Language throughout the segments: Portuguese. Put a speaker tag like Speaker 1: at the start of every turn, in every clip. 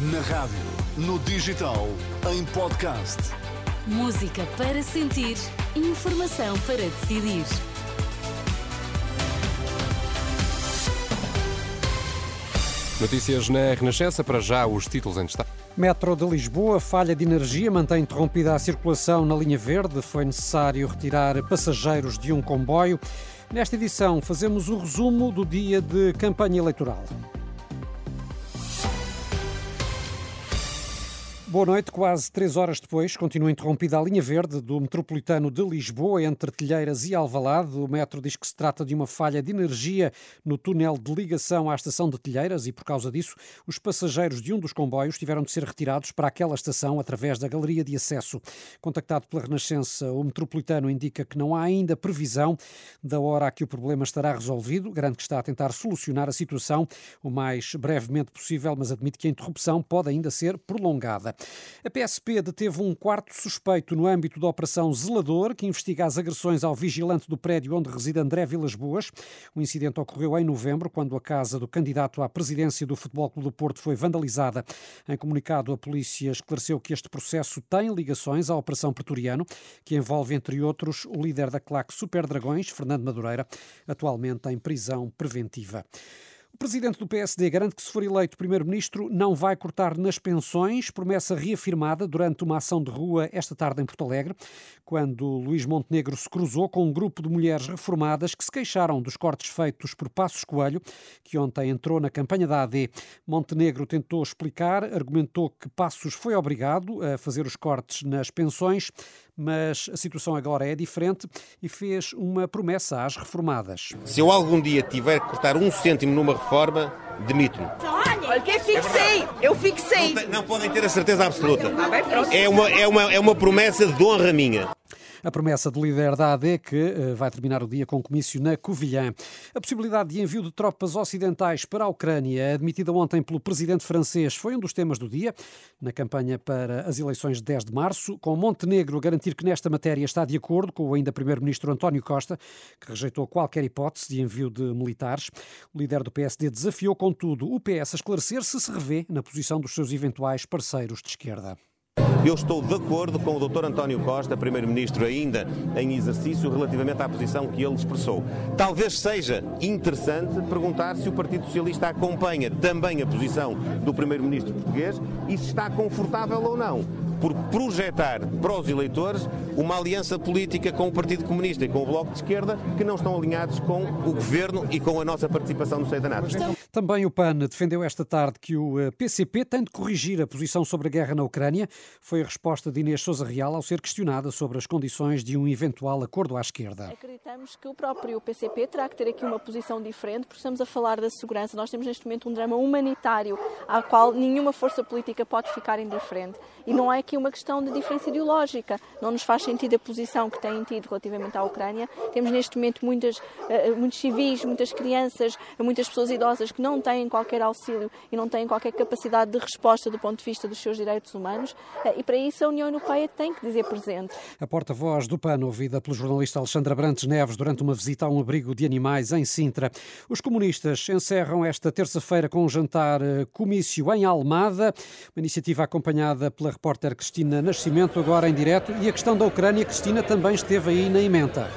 Speaker 1: Na rádio, no digital, em podcast.
Speaker 2: Música para sentir, informação para decidir.
Speaker 3: Notícias na Renascença, para já os títulos em destaque.
Speaker 4: Metro de Lisboa, falha de energia, mantém interrompida a circulação na linha verde. Foi necessário retirar passageiros de um comboio. Nesta edição, fazemos o resumo do dia de campanha eleitoral. Boa noite. Quase três horas depois, continua interrompida a linha verde do metropolitano de Lisboa entre Telheiras e Alvalade. O metro diz que se trata de uma falha de energia no túnel de ligação à estação de Telheiras e, por causa disso, os passageiros de um dos comboios tiveram de ser retirados para aquela estação através da galeria de acesso. Contactado pela Renascença, o metropolitano indica que não há ainda previsão da hora a que o problema estará resolvido. Garante que está a tentar solucionar a situação o mais brevemente possível, mas admite que a interrupção pode ainda ser prolongada. A PSP deteve um quarto suspeito no âmbito da Operação Zelador, que investiga as agressões ao vigilante do prédio onde reside André Vilas Boas. O incidente ocorreu em novembro, quando a casa do candidato à presidência do Futebol Clube do Porto foi vandalizada. Em comunicado, a polícia esclareceu que este processo tem ligações à Operação Pretoriano, que envolve, entre outros, o líder da claque Super Dragões, Fernando Madureira, atualmente em prisão preventiva. O presidente do PSD garante que, se for eleito primeiro-ministro, não vai cortar nas pensões, promessa reafirmada durante uma ação de rua esta tarde em Porto Alegre, quando Luís Montenegro se cruzou com um grupo de mulheres reformadas que se queixaram dos cortes feitos por Passos Coelho, que ontem entrou na campanha da AD. Montenegro tentou explicar, argumentou que Passos foi obrigado a fazer os cortes nas pensões, mas a situação agora é diferente e fez uma promessa às reformadas.
Speaker 5: Se eu algum dia tiver que cortar um cêntimo numa reforma, demito-me.
Speaker 6: Olha, que fixei, eu fixei.
Speaker 5: Não, não, podem ter a certeza absoluta. É uma, é uma, é uma promessa de honra minha
Speaker 4: a promessa do líder da AD, que uh, vai terminar o dia com um comício na Covilhã. A possibilidade de envio de tropas ocidentais para a Ucrânia, admitida ontem pelo presidente francês, foi um dos temas do dia, na campanha para as eleições de 10 de março, com Montenegro a garantir que nesta matéria está de acordo com o ainda primeiro-ministro António Costa, que rejeitou qualquer hipótese de envio de militares. O líder do PSD desafiou, contudo, o PS a esclarecer se se revê na posição dos seus eventuais parceiros de esquerda.
Speaker 5: Eu estou de acordo com o Dr. António Costa, Primeiro-Ministro ainda em exercício, relativamente à posição que ele expressou. Talvez seja interessante perguntar se o Partido Socialista acompanha também a posição do Primeiro-Ministro português e se está confortável ou não por projetar para os eleitores uma aliança política com o Partido Comunista e com o Bloco de Esquerda que não estão alinhados com o Governo e com a nossa participação no seio da NATO.
Speaker 4: Também o PAN defendeu esta tarde que o PCP eh, tem de corrigir a posição sobre a guerra na Ucrânia. Foi a resposta de Inês Souza Real ao ser questionada sobre as condições de um eventual acordo à esquerda.
Speaker 7: Acreditamos que o próprio PCP terá que ter aqui uma posição diferente, porque estamos a falar da segurança. Nós temos neste momento um drama humanitário ao qual nenhuma força política pode ficar indiferente. E não é aqui uma questão de diferença ideológica. Não nos faz sentido a posição que têm tido relativamente à Ucrânia. Temos neste momento muitas, eh, muitos civis, muitas crianças, muitas pessoas idosas que não têm qualquer auxílio e não têm qualquer capacidade de resposta do ponto de vista dos seus direitos humanos. Eh, e para isso a União Europeia tem que dizer presente.
Speaker 4: A porta-voz do PAN, ouvida pelo jornalista Alexandra Brantes Neves durante uma visita a um abrigo de animais em Sintra. Os comunistas encerram esta terça-feira com um jantar eh, comício em Almada, uma iniciativa acompanhada pela repórter Cristina Nascimento, agora em direto. E a questão da Ucrânia, Cristina, também esteve aí na emenda.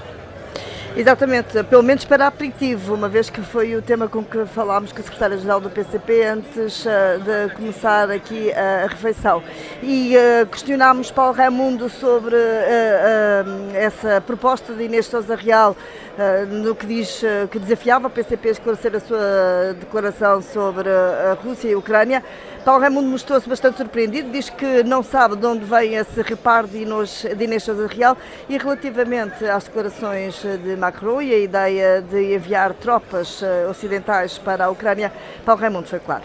Speaker 8: Exatamente, pelo menos para aperitivo, uma vez que foi o tema com que falámos com a Secretária-Geral do PCP antes uh, de começar aqui a refeição. E uh, questionámos Paulo Raimundo sobre essa proposta de Inês Sousa Real no que diz que desafiava o PCP a esclarecer a sua declaração sobre a Rússia e a Ucrânia. Paulo Raimundo mostrou-se bastante surpreendido, diz que não sabe de onde vem esse reparo de Inês Sousa Real e relativamente às declarações de Macron e a ideia de enviar tropas eh, ocidentais para a Ucrânia, Paulo Raimundo foi claro.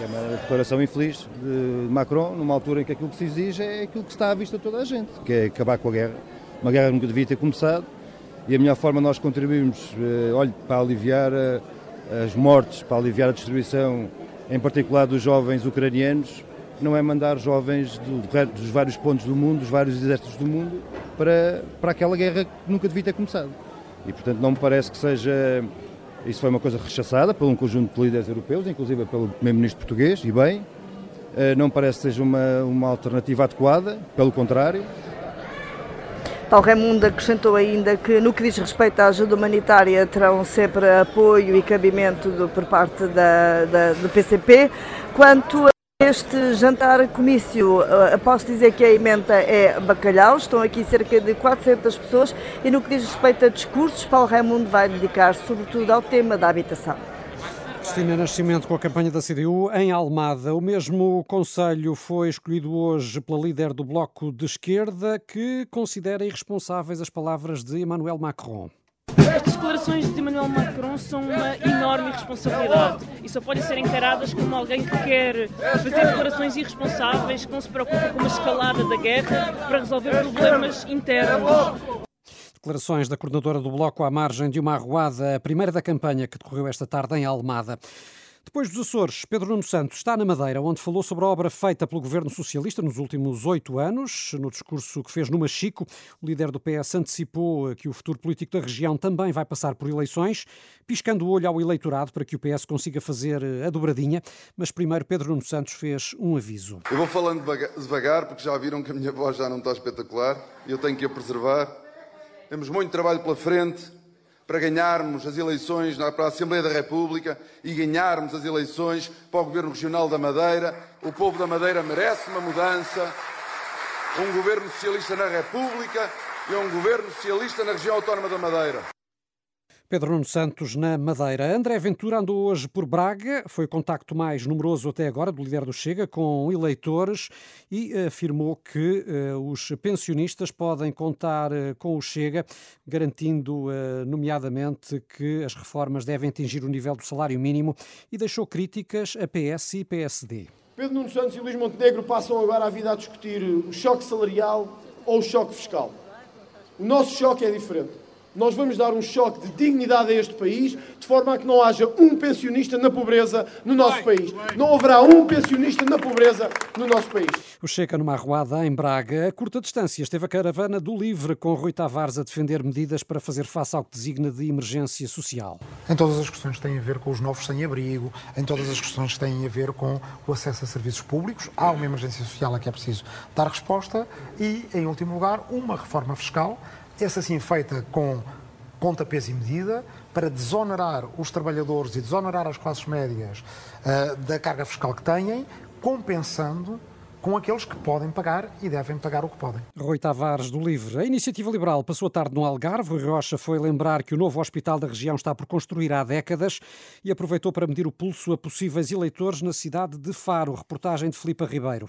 Speaker 9: É uma declaração infeliz de Macron, numa altura em que aquilo que se exige é aquilo que está à vista de toda a gente, que é acabar com a guerra. Uma guerra nunca devia ter começado e a melhor forma nós contribuímos, eh, olhe, para aliviar eh, as mortes, para aliviar a destruição em particular dos jovens ucranianos, não é mandar jovens do, dos vários pontos do mundo, dos vários exércitos do mundo, para, para aquela guerra que nunca devia ter começado. E, portanto, não me parece que seja. Isso foi uma coisa rechaçada por um conjunto de líderes europeus, inclusive pelo primeiro-ministro português, e bem. não parece que seja uma, uma alternativa adequada, pelo contrário.
Speaker 8: Paulo Raimundo acrescentou ainda que, no que diz respeito à ajuda humanitária, terão sempre apoio e cabimento do, por parte da, da, do PCP. Quanto a este jantar comício, uh, posso dizer que a emenda é bacalhau, estão aqui cerca de 400 pessoas e no que diz respeito a discursos, Paulo Raimundo vai dedicar sobretudo ao tema da habitação.
Speaker 4: Cristina Nascimento com a campanha da CDU em Almada. O mesmo conselho foi escolhido hoje pela líder do Bloco de Esquerda, que considera irresponsáveis as palavras de Emmanuel Macron.
Speaker 10: Estas declarações de Emmanuel Macron são uma enorme irresponsabilidade e só podem ser encaradas como alguém que quer fazer declarações irresponsáveis, que não se preocupa com uma escalada da guerra para resolver problemas internos.
Speaker 4: Declarações da coordenadora do Bloco à margem de uma arruada, a primeira da campanha que decorreu esta tarde em Almada. Depois dos Açores, Pedro Nuno Santos está na Madeira, onde falou sobre a obra feita pelo governo socialista nos últimos oito anos. No discurso que fez no Machico, o líder do PS antecipou que o futuro político da região também vai passar por eleições, piscando o olho ao eleitorado para que o PS consiga fazer a dobradinha. Mas primeiro, Pedro Nuno Santos fez um aviso.
Speaker 11: Eu vou falando devagar, porque já viram que a minha voz já não está espetacular e eu tenho que a preservar. Temos muito trabalho pela frente para ganharmos as eleições para a Assembleia da República e ganharmos as eleições para o Governo Regional da Madeira. O povo da Madeira merece uma mudança, um governo socialista na República e um governo socialista na região autónoma da Madeira.
Speaker 4: Pedro Nuno Santos na Madeira. André Ventura andou hoje por Braga, foi o contacto mais numeroso até agora do líder do Chega com eleitores e afirmou que uh, os pensionistas podem contar uh, com o Chega, garantindo uh, nomeadamente que as reformas devem atingir o nível do salário mínimo e deixou críticas a PS e PSD.
Speaker 12: Pedro Nuno Santos e Luís Montenegro passam agora a vida a discutir o choque salarial ou o choque fiscal. O nosso choque é diferente. Nós vamos dar um choque de dignidade a este país, de forma a que não haja um pensionista na pobreza no nosso país. Não haverá um pensionista na pobreza no nosso país.
Speaker 4: O Checa numa arruada em Braga. A curta distância esteve a caravana do Livre, com Rui Tavares a defender medidas para fazer face ao que designa de emergência social.
Speaker 13: Em todas as questões que têm a ver com os novos sem-abrigo, em todas as questões que têm a ver com o acesso a serviços públicos, há uma emergência social a que é preciso dar resposta e, em último lugar, uma reforma fiscal essa sim feita com pontapés e medida, para desonerar os trabalhadores e desonerar as classes médias uh, da carga fiscal que têm, compensando com aqueles que podem pagar e devem pagar o que podem.
Speaker 4: Rui Tavares, do Livre. A Iniciativa Liberal passou a tarde no Algarve. Rui Rocha foi lembrar que o novo hospital da região está por construir há décadas e aproveitou para medir o pulso a possíveis eleitores na cidade de Faro. Reportagem de Filipe Ribeiro.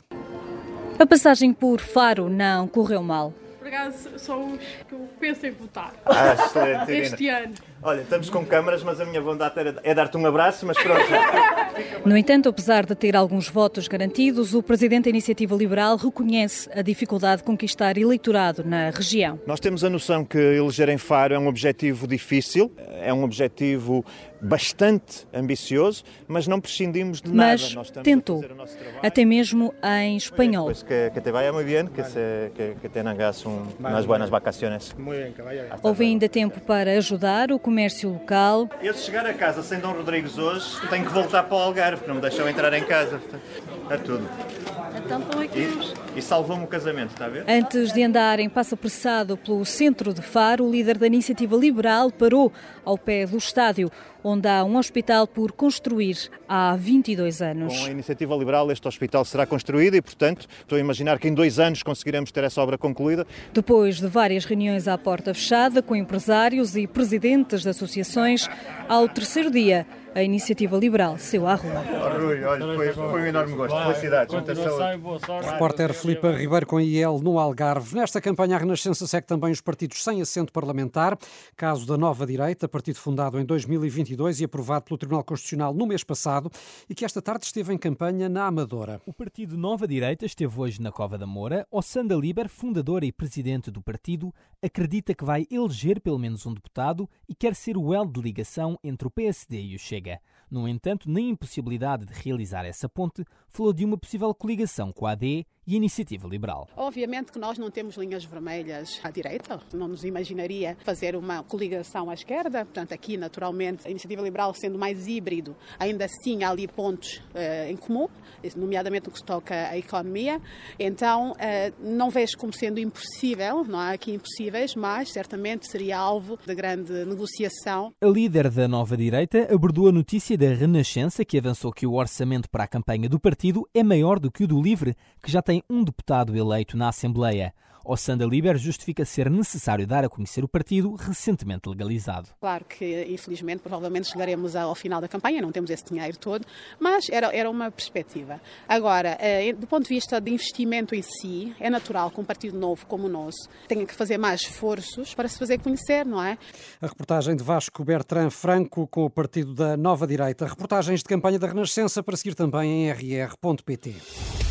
Speaker 14: A passagem por Faro não correu mal
Speaker 15: acaso são os que eu penso em votar.
Speaker 16: Ah, excelente,
Speaker 15: este ano.
Speaker 16: Olha, estamos com câmaras, mas a minha vontade é dar-te um abraço, mas pronto.
Speaker 14: No entanto, apesar de ter alguns votos garantidos, o Presidente da Iniciativa Liberal reconhece a dificuldade de conquistar eleitorado na região.
Speaker 16: Nós temos a noção que eleger em Faro é um objetivo difícil, é um objetivo bastante ambicioso, mas não prescindimos de
Speaker 14: mas
Speaker 16: nada.
Speaker 14: Mas tentou, até mesmo em espanhol.
Speaker 16: Pues que, que te vaya muy bien, que, se, que, que tengas un, unas buenas vacaciones.
Speaker 14: Houve ainda tempo para ajudar o comércio local.
Speaker 16: Eu se chegar a casa sem Dom Rodrigues hoje, tenho que voltar para o Algarve, porque não me deixou entrar em casa. É tudo.
Speaker 15: Então estão aqui
Speaker 16: e, e salvou-me o casamento, está a ver?
Speaker 14: Antes de andar em passo apressado pelo centro de Faro, o líder da iniciativa liberal parou ao pé do estádio, onde há um hospital por construir há 22 anos.
Speaker 16: Com a iniciativa liberal, este hospital será construído e, portanto, estou a imaginar que em dois anos conseguiremos ter essa obra concluída.
Speaker 14: Depois de várias reuniões à porta fechada com empresários e presidentes de associações, ao terceiro dia, a iniciativa liberal saiu à rua.
Speaker 16: Oh, Rui, olha, foi, foi um enorme gosto. Felicidades. Muita saúde.
Speaker 4: Repórter Filipe Ribeiro com IEL no Algarve. Nesta campanha, a Renascença segue também os partidos sem assento parlamentar. Caso da Nova Direita, partido fundado em 2022 e aprovado pelo Tribunal Constitucional no mês passado e que esta tarde esteve em campanha na Amadora.
Speaker 17: O partido Nova Direita esteve hoje na Cova da Moura. Ossanda Liber, fundadora e presidente do partido, acredita que vai eleger pelo menos um deputado e quer ser o elo de ligação entre o PSD e o Chega. No entanto, na impossibilidade de realizar essa ponte, falou de uma possível coligação com a AD e Iniciativa Liberal.
Speaker 18: Obviamente que nós não temos linhas vermelhas à direita, não nos imaginaria fazer uma coligação à esquerda, portanto aqui naturalmente a Iniciativa Liberal sendo mais híbrido, ainda assim há ali pontos uh, em comum, nomeadamente no que se toca à economia, então uh, não vejo como sendo impossível, não há aqui impossíveis, mas certamente seria alvo de grande negociação.
Speaker 17: A líder da nova direita abordou a notícia da Renascença que avançou que o orçamento para a campanha do partido é maior do que o do Livre, que já tem um deputado eleito na Assembleia. Ossanda Liber justifica ser necessário dar a conhecer o partido recentemente legalizado.
Speaker 18: Claro que, infelizmente, provavelmente chegaremos ao final da campanha, não temos esse dinheiro todo, mas era, era uma perspectiva. Agora, eh, do ponto de vista de investimento em si, é natural que um partido novo como o nosso tenha que fazer mais esforços para se fazer conhecer, não é?
Speaker 4: A reportagem de Vasco Bertrand Franco com o partido da Nova Direita. Reportagens de campanha da Renascença para seguir também em rr.pt.